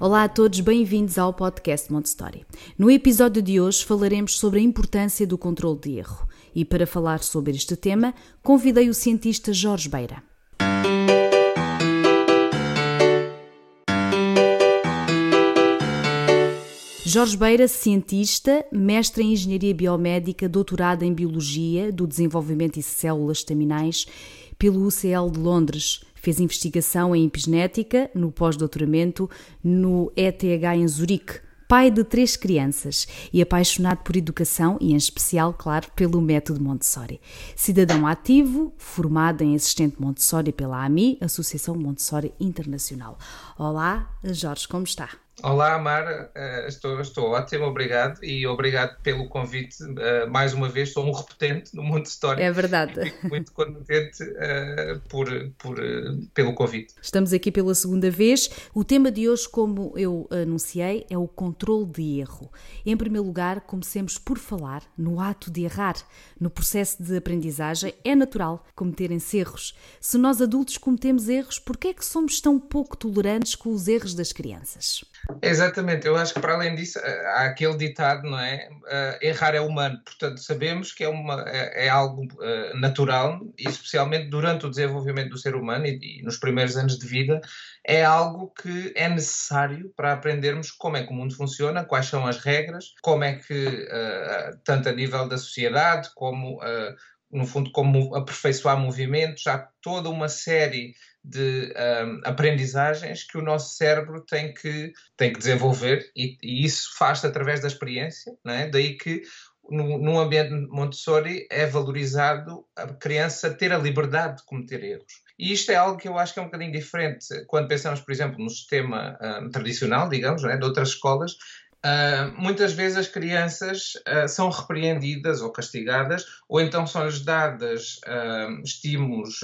Olá a todos, bem-vindos ao podcast Montessori. No episódio de hoje falaremos sobre a importância do controle de erro e para falar sobre este tema convidei o cientista Jorge Beira. Jorge Beira, cientista, mestre em Engenharia Biomédica, doutorado em Biologia do Desenvolvimento e Células Estaminais pelo UCL de Londres, Fez investigação em epigenética no pós-doutoramento no ETH em Zurique. Pai de três crianças e apaixonado por educação e, em especial, claro, pelo método Montessori. Cidadão ativo, formado em assistente Montessori pela AMI, Associação Montessori Internacional. Olá, Jorge, como está? Olá, Mara, uh, estou, estou ótimo, obrigado e obrigado pelo convite. Uh, mais uma vez, sou um repetente no mundo de história. É verdade. Muito contente uh, por, por, pelo convite. Estamos aqui pela segunda vez. O tema de hoje, como eu anunciei, é o controle de erro. Em primeiro lugar, comecemos por falar no ato de errar. No processo de aprendizagem, é natural cometerem-se erros. Se nós adultos cometemos erros, por que é que somos tão pouco tolerantes com os erros das crianças? Exatamente, eu acho que para além disso eh, há aquele ditado, não é? Uh, errar é humano, portanto sabemos que é, uma, é, é algo uh, natural e especialmente durante o desenvolvimento do ser humano e, e, nos primeiros anos de vida é algo que é necessário para aprendermos como é que o mundo funciona, quais são as regras, como é que, uh, tanto a nível da sociedade como no fundo, como aperfeiçoar movimentos, há toda uma série de um, aprendizagens que o nosso cérebro tem que, tem que desenvolver e, e isso faz-se através da experiência, não é? daí que no, num ambiente Montessori é valorizado a criança ter a liberdade de cometer erros. E isto é algo que eu acho que é um bocadinho diferente quando pensamos, por exemplo, no sistema um, tradicional, digamos, é? de outras escolas, Uh, muitas vezes as crianças uh, são repreendidas ou castigadas, ou então são-lhes dadas uh, estímulos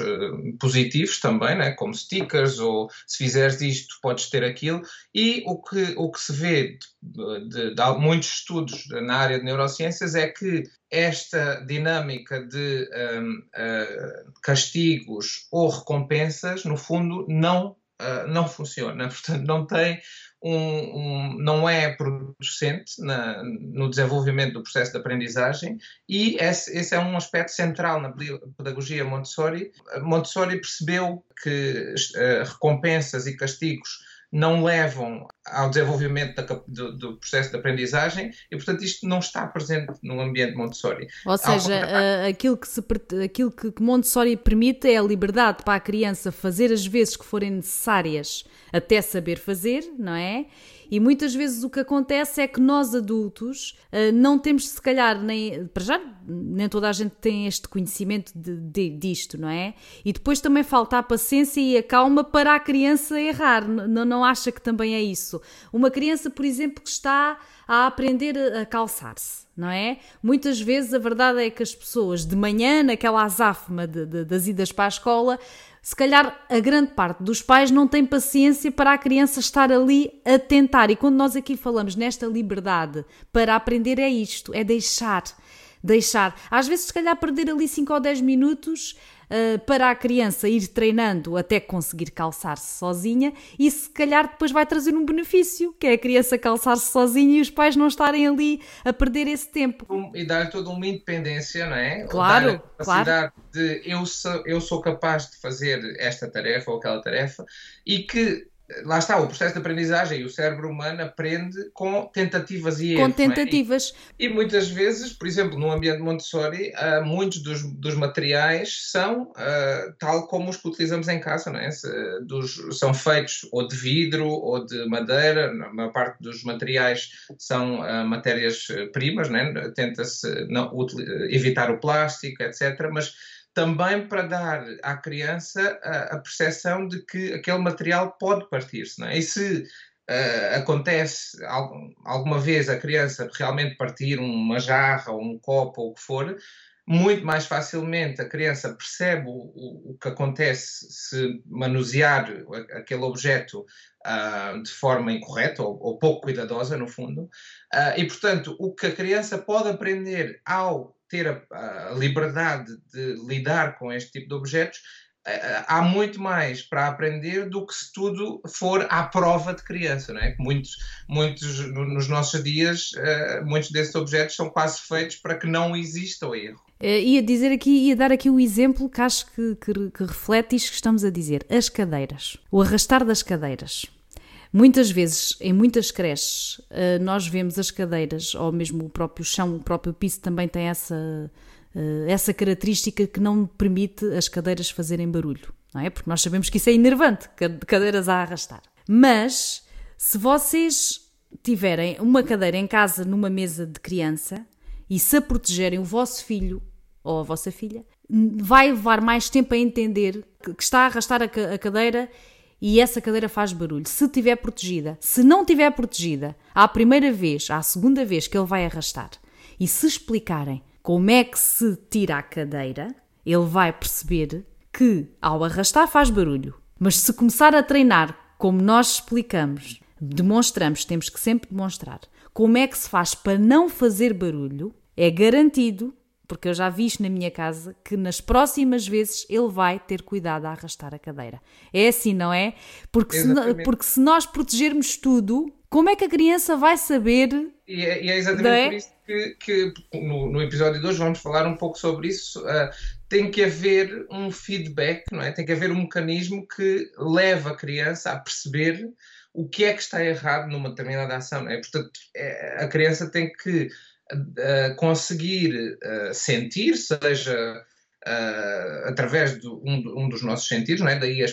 positivos também, né, como stickers, ou se fizeres isto, podes ter aquilo. E o que, o que se vê de, de, de muitos estudos na área de neurociências é que esta dinâmica de castigos ou recompensas, no fundo, não, não funciona. Portanto, não tem um, um, não é producente na, no desenvolvimento do processo de aprendizagem e esse, esse, é um aspecto central na pedagogia Montessori. Montessori percebeu que uh, recompensas e castigos não levam ao desenvolvimento da, do, do, processo de aprendizagem e, portanto, isto não está presente no ambiente Montessori. Ou seja, uh, aquilo, que se, aquilo que Montessori permite é a liberdade para a criança fazer as vezes que forem necessárias até saber fazer, não é? E muitas vezes o que acontece é que nós adultos uh, não temos, se calhar, nem. Para já, nem toda a gente tem este conhecimento de, de, disto, não é? E depois também falta a paciência e a calma para a criança errar. Não, não acha que também é isso? Uma criança, por exemplo, que está a aprender a calçar-se, não é? Muitas vezes a verdade é que as pessoas de manhã, naquela azáfama de, de, das idas para a escola, se calhar a grande parte dos pais não tem paciência para a criança estar ali a tentar. E quando nós aqui falamos nesta liberdade para aprender, é isto: é deixar. Deixar. Às vezes, se calhar, perder ali 5 ou 10 minutos uh, para a criança ir treinando até conseguir calçar-se sozinha e se calhar depois vai trazer um benefício, que é a criança calçar-se sozinha e os pais não estarem ali a perder esse tempo. E dar toda uma independência, não é? Claro, dar a capacidade claro. de eu sou, eu sou capaz de fazer esta tarefa ou aquela tarefa e que lá está, o processo de aprendizagem e o cérebro humano aprende com tentativas e erros. Com é? tentativas. É? E, e, muitas vezes, por exemplo, no ambiente Montessori, uh, muitos dos, dos, materiais são uh, tal como os que utilizamos em casa, não é? Se, dos, são feitos ou de vidro ou de madeira, a maior parte dos materiais são uh, matérias-primas, é? tenta-se evitar o plástico, etc. Mas também para dar à criança a, a percepção de que aquele material pode partir-se. É? E se uh, acontece alguma vez a criança realmente partir uma jarra ou um copo ou o que for, muito mais facilmente a criança percebe o, o que acontece se manusear aquele objeto uh, de forma incorreta ou, ou, pouco cuidadosa, no fundo. Uh, e, portanto, o que a criança pode aprender ao ter a, a liberdade de lidar com este tipo de objetos há muito mais para aprender do que se tudo for à prova de criança, não é? Muitos, muitos nos nossos dias, eh, muitos desses objetos são quase feitos para que não exista o erro. Uh, ia dizer aqui, ia dar aqui o exemplo que acho que, que, que reflete isto que estamos a dizer: as cadeiras, o arrastar das cadeiras. Muitas vezes, em muitas creches, uh, nós vemos as cadeiras, ou mesmo o próprio chão, o próprio piso também tem essa eh, essa característica que não permite as cadeiras fazerem barulho, não é? Porque nós sabemos que isso é enervante, cadeiras a arrastar. Mas se vocês tiverem uma cadeira em casa numa mesa de criança e se a protegerem o vosso filho ou a vossa filha, vai levar mais tempo a entender que está a arrastar a cadeira e essa cadeira faz barulho. Se estiver protegida, se não estiver protegida, à primeira vez, à segunda vez que ele vai arrastar, e se explicarem como é que se tira a cadeira, ele vai perceber que ao arrastar faz barulho. Mas se começar a treinar, como nós explicamos, demonstramos, temos que sempre demonstrar como é que se faz para não fazer barulho, é garantido, porque eu já vi isto na minha casa, que nas próximas vezes ele vai ter cuidado a arrastar a cadeira. É assim, não é? Porque, se, porque se nós protegermos tudo, como é que a criança vai saber? E é, e é exatamente é? por isso que, que no, no, episódio de hoje vamos falar um pouco sobre isso. Uh, tem que haver um feedback, não é? Tem que haver um mecanismo que leva a criança a perceber o que é que está errado numa determinada ação, não é? Portanto, é, a criança tem que conseguir sentir, seja através de um, dos nossos sentidos, não é? daí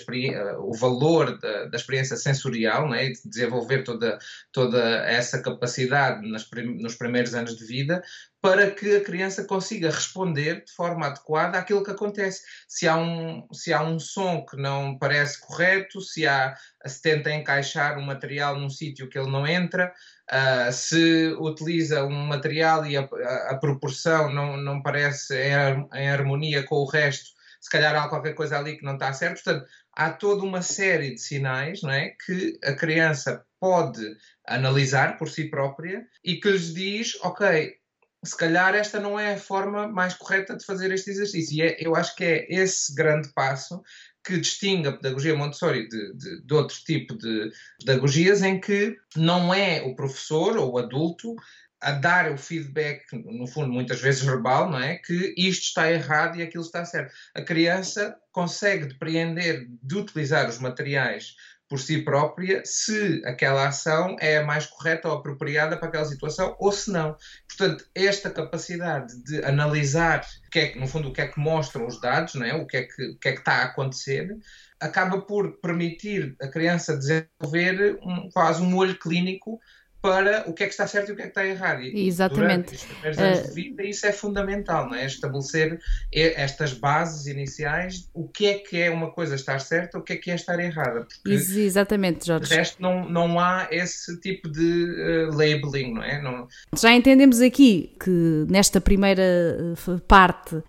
o valor da, da, experiência sensorial, não é? de desenvolver toda, toda essa capacidade nas, nos primeiros anos de vida, para que a criança consiga responder de forma adequada àquilo que acontece. Se há um, se há um som que não parece correto, se, há, se tenta encaixar um material num sítio que ele não entra, uh, se utiliza um material e a, a, a, proporção não, não parece em, em harmonia com o resto, se calhar há qualquer coisa ali que não está certo. Portanto, há toda uma série de sinais não é, que a criança pode analisar por si própria e que lhes diz, ok, se calhar esta não é a forma mais correta de fazer este exercício. E é, eu acho que é esse grande passo que distingue a pedagogia Montessori de, de, de, outro tipo de pedagogias, em que não é o professor ou o adulto a dar o feedback, no fundo, muitas vezes verbal, não é? Que isto está errado e aquilo está certo. A criança consegue depreender de utilizar os materiais por si própria se aquela ação é a mais correta ou apropriada para aquela situação ou se não. Portanto, esta capacidade de analisar, que é, no fundo, o que é que mostram os dados, não é? o, que é que, o que é que está a acontecer, acaba por permitir a criança desenvolver um, quase um olho clínico para o que é que está certo e o que é que está errado. E Exatamente. Durante anos uh... de vida, isso é fundamental, não é? Estabelecer estas bases iniciais, o que é que é uma coisa estar certa, o que é que é estar errada. Exatamente, Jorge. De resto, não, não há esse tipo de uh, labeling, não é? Não... Já entendemos aqui que nesta primeira eh, parte, uh,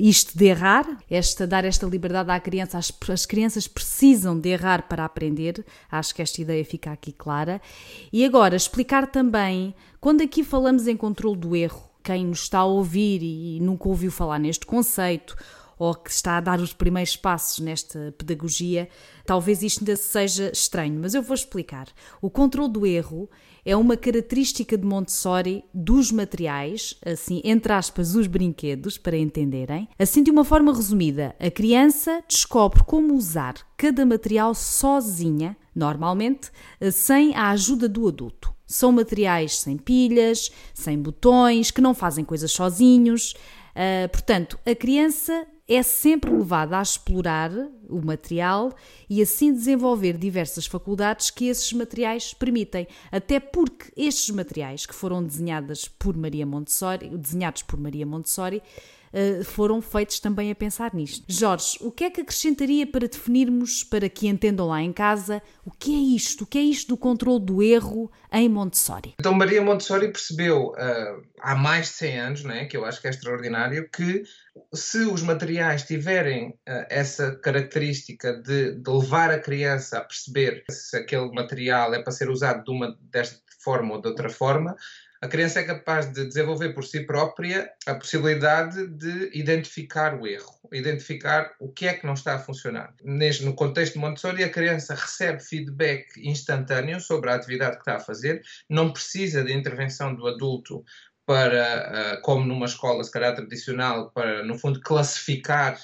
isto de errar, esta, dar esta liberdade à criança, as, as crianças precisam de errar para aprender, acho que esta ideia fica aqui clara. E agora, explicar também, quando aqui falamos em controle do erro, quem nos está a ouvir e nunca ouviu falar neste conceito, ou que está a dar os primeiros passos nesta pedagogia, talvez isto ainda seja estranho, mas eu vou explicar. O controle do erro é uma característica de Montessori dos materiais, assim, entre aspas, os brinquedos, para entenderem. Assim, de uma forma resumida, a criança descobre como usar cada material sozinha, normalmente, sem a ajuda do adulto. São materiais sem pilhas, sem botões, que não fazem coisas sozinhos. Uh, portanto, a criança é sempre levada a explorar o material e assim desenvolver diversas faculdades que esses materiais permitem. Até porque estes materiais que foram desenhados por Maria Montessori, desenhados por Maria Montessori, eh, foram feitos também a pensar nisto. Jorge, o que é que acrescentaria para definirmos, para que entendam lá em casa, o que é isto? O que é isto do controle do erro em Montessori? Então, Maria Montessori percebeu uh, há mais de 100 anos, né, que eu acho que é extraordinário, que se os materiais tiverem uh, essa característica de, de, levar a criança a perceber se aquele material é para ser usado de uma desta forma ou de outra forma, a criança é capaz de desenvolver por si própria a possibilidade de identificar o erro, identificar o que é que não está a funcionar. Neste, no contexto de Montessori, a criança recebe feedback instantâneo sobre a atividade que está a fazer, não precisa de intervenção do adulto para, ah, como numa escola, se calhar tradicional, para, no fundo, classificar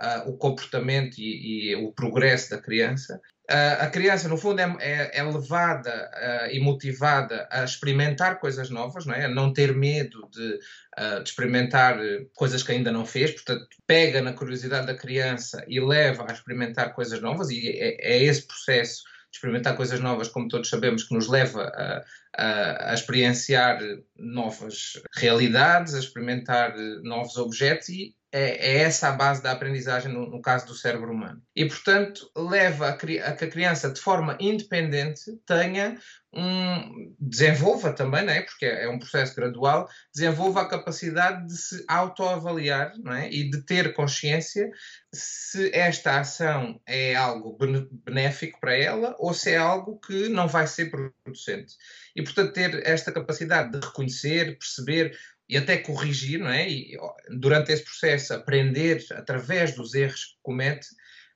Uh, o comportamento e, e, o progresso da criança a criança, no fundo, é, é, é levada uh, e motivada a experimentar coisas novas, não é? a não ter medo de, uh, de, experimentar coisas que ainda não fez, portanto, pega na curiosidade da criança e leva a experimentar coisas novas, e é, é esse processo experimentar coisas novas, como todos sabemos, que nos leva a, a, a experienciar novas realidades, a experimentar novos objetos e é, é, essa a base da aprendizagem no, no, caso do cérebro humano. E, portanto, leva a, a, que a criança, de forma independente, tenha um. desenvolva também, não é? porque é, é um processo gradual, desenvolva a capacidade de se autoavaliar não é? e de ter consciência se esta ação é algo benéfico para ela ou se é algo que não vai ser producente. E, portanto, ter esta capacidade de reconhecer, perceber e até corrigir, não é? E durante esse processo aprender através dos erros que comete,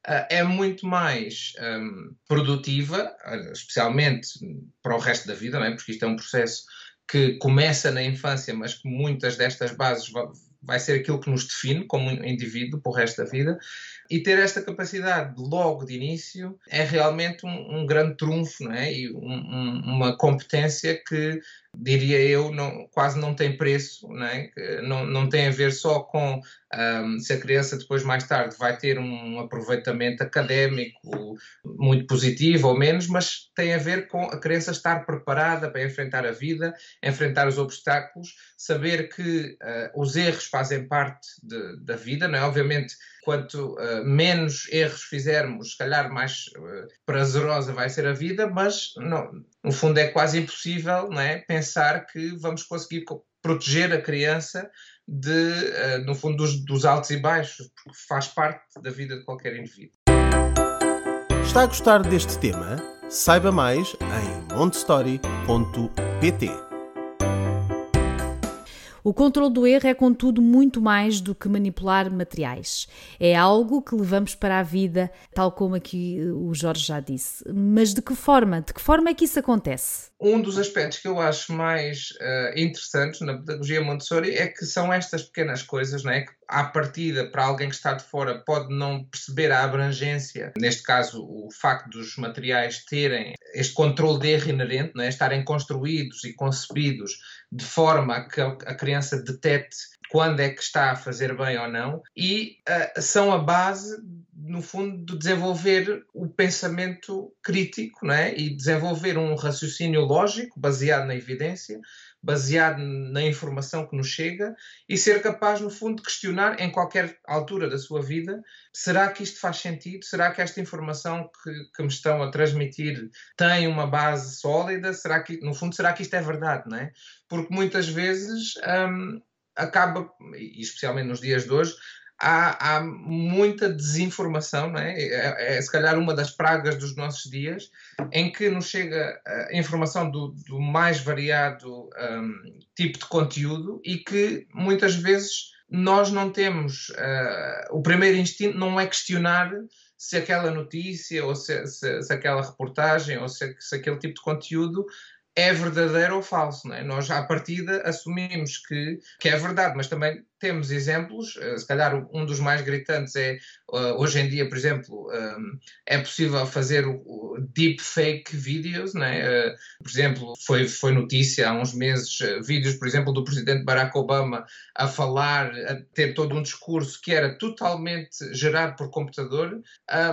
é muito mais um, produtiva, especialmente para o resto da vida, não é? Porque isto é um processo que começa na infância, mas que muitas destas bases vai, vai ser aquilo que nos define como indivíduo para o resto da vida. E ter esta capacidade logo de início é realmente um, um grande trunfo, não é? E um, um, uma competência que diria eu, não, quase não tem preço, não, é? não, não tem a ver só com um, se a criança depois, mais tarde, vai ter um aproveitamento académico muito positivo ou menos, mas tem a ver com a criança estar preparada para enfrentar a vida, enfrentar os obstáculos, saber que uh, os erros fazem parte de, da vida, não é? Obviamente, quanto uh, menos erros fizermos, se calhar mais uh, prazerosa vai ser a vida, mas não, no fundo é quase impossível não é? pensar que vamos conseguir proteger a criança de, uh, no fundo, dos, dos altos e baixos, porque faz parte da vida de qualquer indivíduo. Está a gostar deste tema? Saiba mais em montestory.pt. O controle do erro é, contudo, muito mais do que manipular materiais. É algo que levamos para a vida, tal como aqui o Jorge já disse. Mas de que forma? De que forma é que isso acontece? Um dos aspectos que eu acho mais uh, interessantes na pedagogia Montessori é que são estas pequenas coisas, não é? Que à partida, para alguém que está de fora, pode não perceber a abrangência, neste caso, o facto dos materiais terem este controle de erro inerente, não é? estarem construídos e concebidos de forma a que a criança detecte quando é que está a fazer bem ou não, e uh, são a base, no fundo, de desenvolver o pensamento crítico não é? e desenvolver um raciocínio lógico baseado na evidência, baseado na informação que nos chega e ser capaz, no fundo, de questionar em qualquer altura da sua vida: será que isto faz sentido? Será que esta informação que, que me estão a transmitir tem uma base sólida? Será que, no fundo, será que isto é verdade? Não é? Porque muitas vezes. Um, acaba, e especialmente nos dias de hoje, há, há muita desinformação, não é? É, é? se calhar uma das pragas dos nossos dias, em que nos chega a informação do, do mais variado um, tipo de conteúdo e que muitas vezes nós não temos. Uh, o primeiro instinto não é questionar se aquela notícia ou se, se, se aquela reportagem ou se, se aquele tipo de conteúdo é verdadeiro ou falso. Não é? Nós, à partida, assumimos que, que é verdade, mas também temos exemplos. Eh, se calhar um dos mais gritantes é, eh, hoje em dia, por exemplo, eh, é possível fazer deepfake vídeos, né? por exemplo, foi, foi notícia há uns meses, vídeos, por exemplo, do presidente Barack Obama a falar, a ter todo um discurso que era totalmente gerado por computador,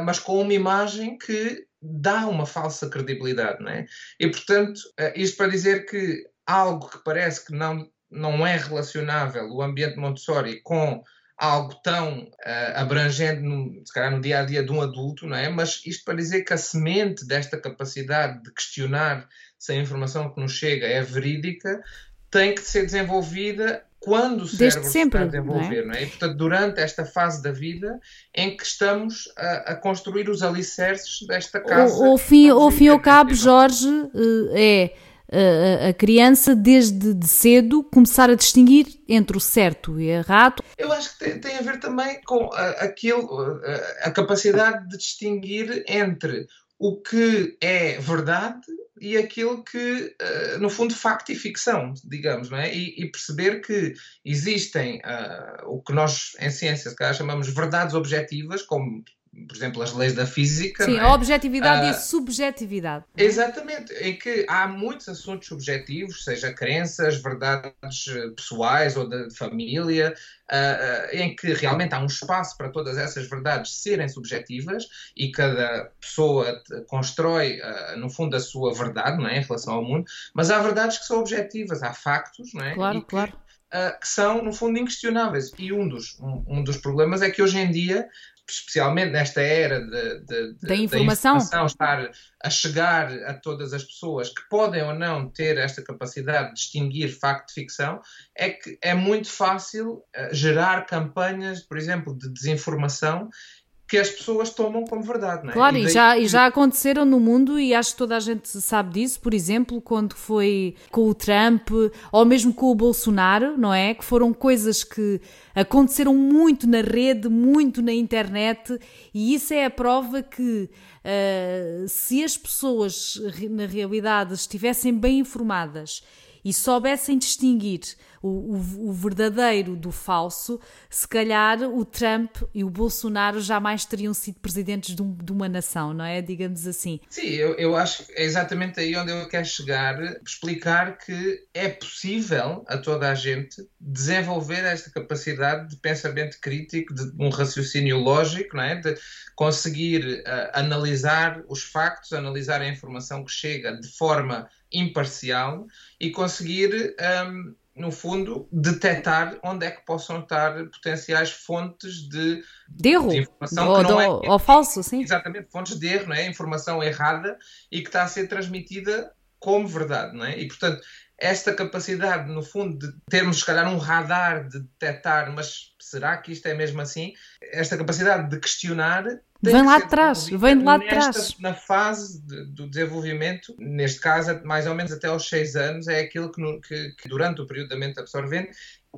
mas com uma imagem que dá uma falsa credibilidade, não é? E, portanto, isto para dizer que algo que parece que não, não é relacionável, o ambiente Montessori, com algo tão uh, abrangente, no, se calhar no dia a dia de um adulto, não é? Mas isto para dizer que a semente desta capacidade de questionar se a informação que nos chega é verídica tem que ser desenvolvida quando o cérebro sempre, está a desenvolver, não é? não é? E, portanto, durante esta fase da vida em que estamos a, a construir os alicerces desta casa. O, o fim, o fim ao cabo, Jorge, eh, é a criança desde de cedo começar a distinguir entre o certo e o errado. Eu acho que tem, tem a ver também com aquilo, a, a capacidade de distinguir entre o que é verdade e aquilo que, uh, no fundo, facto e ficção, digamos, não é? E, e perceber que existem uh, o que nós, em ciência, se calhar, chamamos verdades objetivas, como por exemplo, as leis da física. Sim, é? a objetividade uh, e a subjetividade. Exatamente, em que há muitos assuntos subjetivos, seja crenças, verdades eh, pessoais ou de família, uh, em que realmente há um espaço para todas essas verdades serem subjetivas e cada pessoa constrói, uh, no fundo, a sua verdade não é, em relação ao mundo, mas há verdades que são objetivas, há factos, não é? Claro, claro. Uh, que são, no fundo, inquestionáveis. E um dos, um, um, dos problemas é que hoje em dia especialmente nesta era de, de, de, da, informação. da, informação. estar a chegar a todas as pessoas que podem ou não ter esta capacidade de distinguir facto de ficção, é que é muito fácil uh, gerar campanhas, por exemplo, de desinformação que as pessoas tomam como verdade, não é? Claro, e, daí... e, já, e já aconteceram no mundo e acho que toda a gente sabe disso, por exemplo, quando foi com o Trump ou mesmo com o Bolsonaro, não é? Que foram coisas que aconteceram muito na rede, muito na internet e isso é a prova que uh, se as pessoas na realidade estivessem bem informadas e soubessem distinguir o, o, o, verdadeiro do falso, se calhar o Trump e o Bolsonaro jamais teriam sido presidentes de, um, de uma nação, não é? Digamos assim. Sim, eu, eu acho que é exatamente aí onde eu quero chegar, explicar que é possível a toda a gente desenvolver esta capacidade de pensamento crítico, de um raciocínio lógico, não é? De conseguir uh, analisar os factos, analisar a informação que chega de forma imparcial e conseguir, um, no fundo, detectar onde é que possam estar potenciais fontes de, de erro, de informação do, que não é, ou falso, sim. Exatamente, fontes de erro, não é? informação errada e que está a ser transmitida como verdade, não é? E portanto, esta capacidade, no fundo, de termos, se calhar, um radar de detectar, mas será que isto é mesmo assim? Esta capacidade de questionar. Vem lá atrás, vem de lá de trás. Na fase de, do desenvolvimento, neste caso, mais ou menos até aos 6 anos, é aquilo que, no, que, que durante o período da mente absorvente,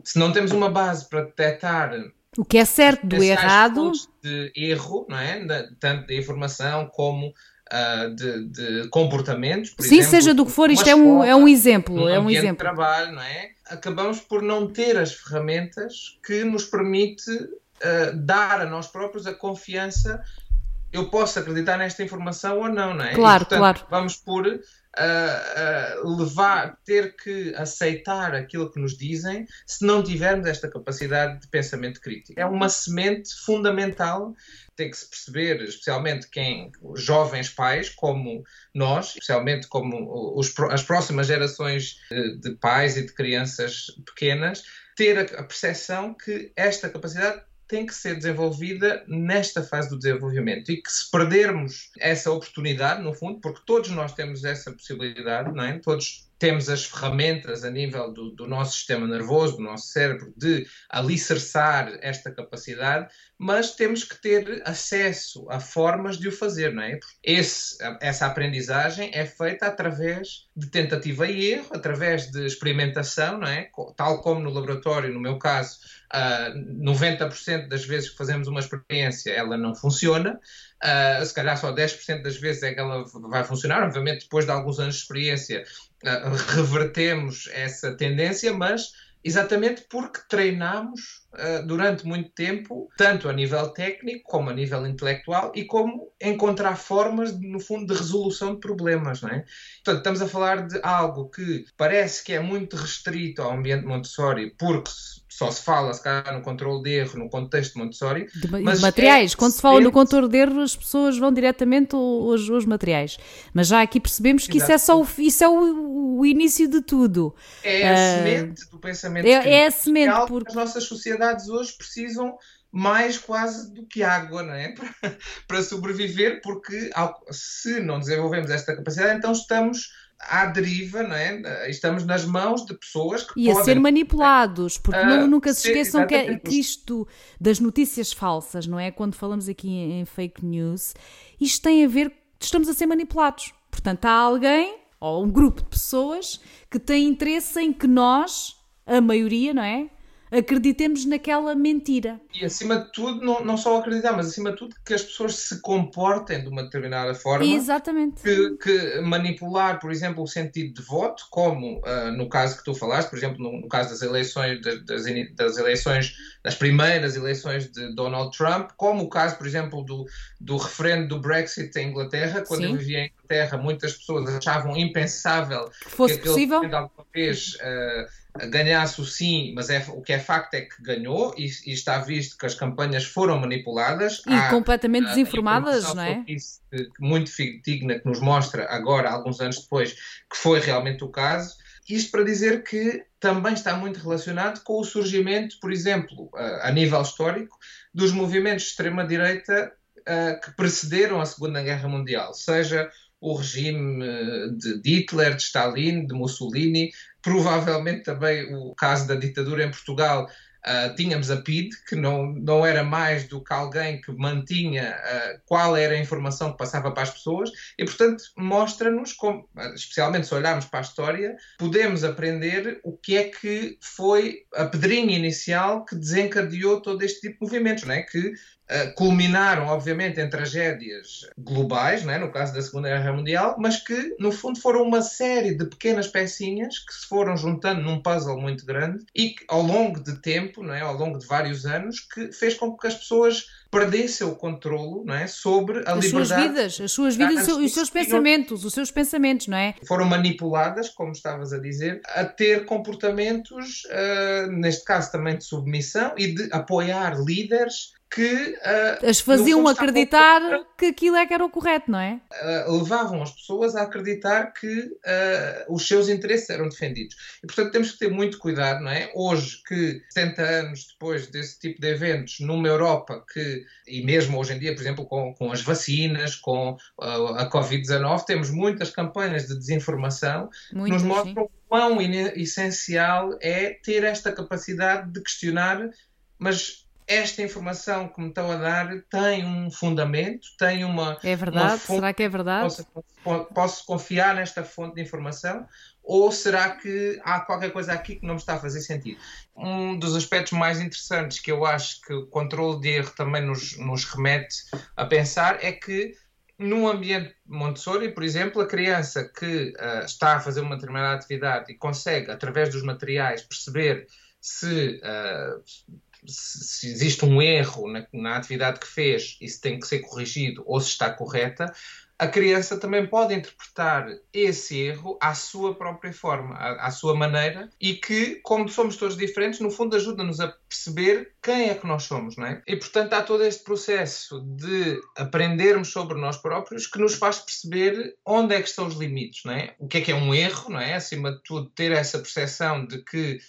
se não temos uma base para detectar o que é certo do errado. De erro, não é? tanto da informação como uh, de, de, comportamentos. Sim, exemplo, seja do que for, isto é um, é um exemplo. é um exemplo. de trabalho, não é? Acabamos por não ter as ferramentas que nos permite uh, dar a nós próprios a confiança. Eu posso acreditar nesta informação ou não, não é? Claro, e, portanto, claro. Vamos por uh, uh, levar, ter que aceitar aquilo que nos dizem se não tivermos esta capacidade de pensamento crítico. É uma semente fundamental tem que se perceber, especialmente quem, jovens pais, como nós, especialmente como os, as próximas gerações de, de pais e de crianças pequenas, ter a, a percepção que esta capacidade tem que ser desenvolvida nesta fase do desenvolvimento e que se perdermos essa oportunidade, no fundo, porque todos nós temos essa possibilidade, não é? Todos temos as ferramentas a nível do, do, nosso sistema nervoso, do nosso cérebro, de alicerçar esta capacidade, mas temos que ter acesso a formas de o fazer, não é? Esse, essa aprendizagem é feita através de tentativa e erro, através de experimentação, não é? Tal como no laboratório, no meu caso, uh, 90% das vezes que fazemos uma experiência ela não funciona, uh, se calhar só 10% das vezes é que ela vai funcionar, obviamente depois de alguns anos de experiência revertemos essa tendência, mas exatamente porque treinamos uh, durante muito tempo, tanto a nível técnico como a nível intelectual e como encontrar formas, no fundo, de resolução de problemas, não é? Portanto, estamos a falar de algo que parece que é muito restrito ao ambiente Montessori, porque só se fala, se calhar, no controle de erro, no contexto de Montessori. De, mas de materiais. É Quando se fala no controle de erro, as pessoas vão diretamente aos, aos materiais. Mas já aqui percebemos que isso é só o, isso é o, o início de tudo. É a uh, semente do pensamento é, é a semente. É porque... As nossas sociedades hoje precisam mais quase do que água, não é? Para, para sobreviver, porque se não desenvolvemos esta capacidade, então estamos à deriva, não é? Estamos nas mãos de pessoas que e podem... a ser manipulados, porque uh, nunca se esqueçam que, é, que, isto das notícias falsas, não é? Quando falamos aqui em, em fake news, isto tem a ver, estamos a ser manipulados. Portanto, há alguém ou um grupo de pessoas que tem interesse em que nós, a maioria, não é? Acreditemos naquela mentira. E acima de tudo, não, não só acreditar, mas acima de tudo que as pessoas se comportem de uma determinada forma. Exatamente. Que, que manipular, por exemplo, o sentido de voto, como uh, no caso que tu falaste, por exemplo, no, no caso das eleições, das, das, eleições, das primeiras eleições de Donald Trump, como o caso, por exemplo, do, do referendo do Brexit em Inglaterra, quando Sim. eu vivia em Inglaterra, muitas pessoas achavam impensável que fosse que possível. alguma vez uh, ganhasse o sim, mas é, o que é facto é que ganhou e, e está visto que as campanhas foram manipuladas. E Há, completamente desinformadas, não é? Isso, muito fidedigna que nos mostra agora, alguns anos depois, que foi realmente o caso. Isto para dizer que também está muito relacionado com o surgimento, por exemplo, a nível histórico, dos movimentos de extrema-direita que precederam a Segunda Guerra Mundial, seja o regime de Hitler, de Stalin, de Mussolini, provavelmente também o caso da ditadura em Portugal. Uh, tínhamos a PID, que não, não era mais do que alguém que mantinha uh, qual era a informação que passava para as pessoas, e portanto mostra-nos, especialmente se olharmos para a história, podemos aprender o que é que foi a pedrinha inicial que desencadeou todo este tipo de movimentos, não é? que culminaram, obviamente, em tragédias globais, né, no caso da Segunda Guerra Mundial, mas que, no fundo, foram uma série de pequenas pecinhas que se foram juntando num puzzle muito grande e que, ao longo de tempo, né, ao longo de vários anos, que fez com que as pessoas perdessem o controlo não é, sobre a as liberdade. Suas vidas, as suas vidas e os seus pensamentos, os seus pensamentos, não é? Foram manipuladas, como estavas a dizer, a ter comportamentos, uh, neste caso também de submissão e de apoiar líderes que uh, as faziam acreditar que aquilo é que era o correto, não é? Uh, levavam as pessoas a acreditar que uh, os seus interesses eram defendidos. E portanto temos que ter muito cuidado, não é? Hoje que 70 anos depois desse tipo de eventos numa Europa que, e mesmo hoje em dia, por exemplo, com, com as vacinas, com a Covid-19, temos muitas campanhas de desinformação que nos mostram sim. quão essencial é ter esta capacidade de questionar, mas esta informação que me estão a dar tem um fundamento, tem uma. É verdade? Fonte, será que é verdade? Posso, posso, confiar nesta fonte de informação? Ou será que há qualquer coisa aqui que não me está a fazer sentido? Um dos aspectos mais interessantes que eu acho que o controle de erro também nos, nos remete a pensar é que num ambiente Montessori, por exemplo, a criança que uh, está a fazer uma determinada atividade e consegue, através dos materiais, perceber se uh, se existe um erro na, na, atividade que fez e se tem que ser corrigido ou se está correta, a criança também pode interpretar esse erro à sua própria forma, à, à sua maneira, e que, como somos todos diferentes, no fundo ajuda-nos a perceber quem é que nós somos, não é? E portanto há todo este processo de aprendermos sobre nós próprios que nos faz perceber onde é que estão os limites, não é? O que é que é um erro, não é? Acima de tudo, ter essa percepção de que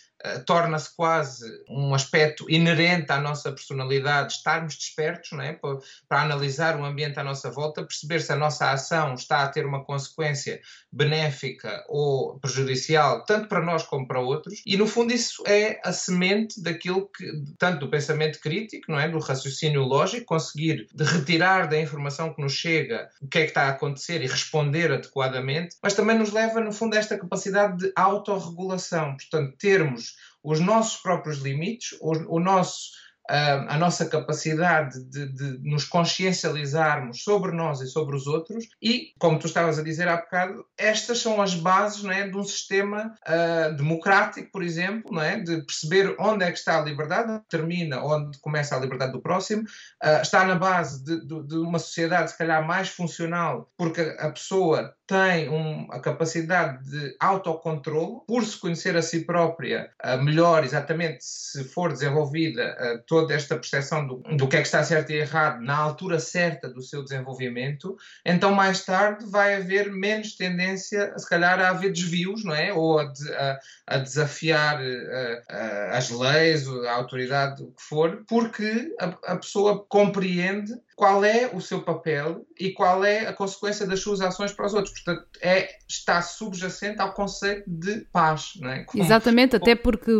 torna-se quase um aspecto inerente à nossa personalidade, estarmos despertos não é? para, para, analisar o ambiente à nossa volta, perceber se a nossa ação está a ter uma consequência benéfica ou prejudicial, tanto para nós como para outros, e no fundo isso é a semente daquilo que, tanto do pensamento crítico, não é? do raciocínio lógico, conseguir retirar da informação que nos chega o que é que está a acontecer e responder adequadamente, mas também nos leva, no fundo, a esta capacidade de autorregulação, portanto, termos os nossos próprios limites, o, o nosso a nossa capacidade de, de, nos consciencializarmos sobre nós e sobre os outros, e, como tu estavas a dizer há bocado, estas são as bases não é, de um sistema uh, democrático, por exemplo, não é, de perceber onde é que está a liberdade, termina onde começa a liberdade do próximo, uh, está na base de, de, de, uma sociedade, se calhar, mais funcional, porque a pessoa tem um, a capacidade de autocontrole, por se conhecer a si própria melhor, exatamente se for desenvolvida uh, toda esta percepção do, do que é que está certo e errado na altura certa do seu desenvolvimento, então mais tarde vai haver menos tendência, se calhar, a haver desvios, não é? Ou a, a, a desafiar uh, as leis, a autoridade, o que for, porque a pessoa compreende qual é o seu papel e qual é a consequência das suas ações para os outros. Portanto, é, está subjacente ao conceito de paz. Não é? Como, Exatamente, como até porque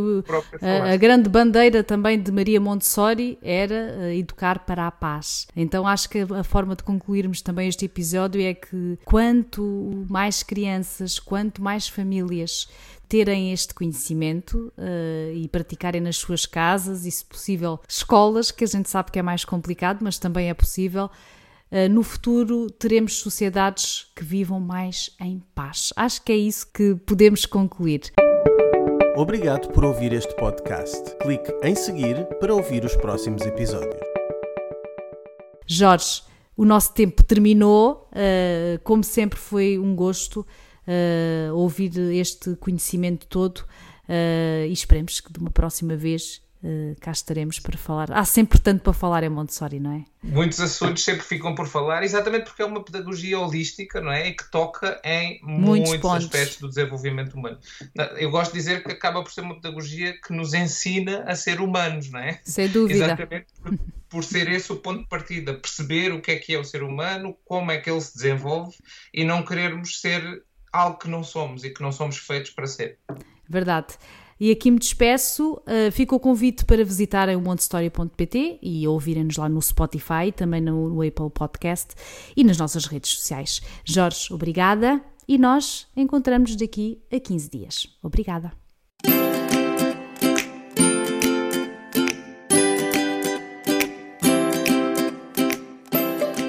a, a, grande bandeira também de Maria Montessori era uh, educar para a paz. Então acho que a, a forma de concluirmos também este episódio é que quanto mais crianças, quanto mais famílias terem este conhecimento uh, e praticarem nas suas casas e, se possível, escolas, que a gente sabe que é mais complicado, mas também é possível. Uh, no futuro teremos sociedades que vivam mais em paz. Acho que é isso que podemos concluir. Obrigado por ouvir este podcast. Clique em seguir para ouvir os próximos episódios. Jorge, o nosso tempo terminou. Uh, como sempre, foi um gosto uh, ouvir este conhecimento todo uh, e esperemos que de uma próxima vez uh, cá estaremos para falar. Há sempre tanto para falar em Montessori, não é? Muitos assuntos sempre ficam por falar, exatamente porque é uma pedagogia holística, não é? E que toca em muitos, muitos aspectos do desenvolvimento humano. Eu gosto de dizer que acaba por ser uma pedagogia que nos ensina a ser humanos, não é? Sem dúvida. Exatamente por, por ser esse o ponto de partida, perceber o que é que é o ser humano, como é que ele se desenvolve e não querermos ser algo que não somos e que não somos feitos para ser. Verdade. E aqui me despeço. Uh, fica o convite para visitarem o montestoria.pt e ouvirem-nos lá no Spotify, também no, no Apple Podcast e nas nossas redes sociais. Jorge, obrigada e nós encontramos daqui a 15 dias. Obrigada.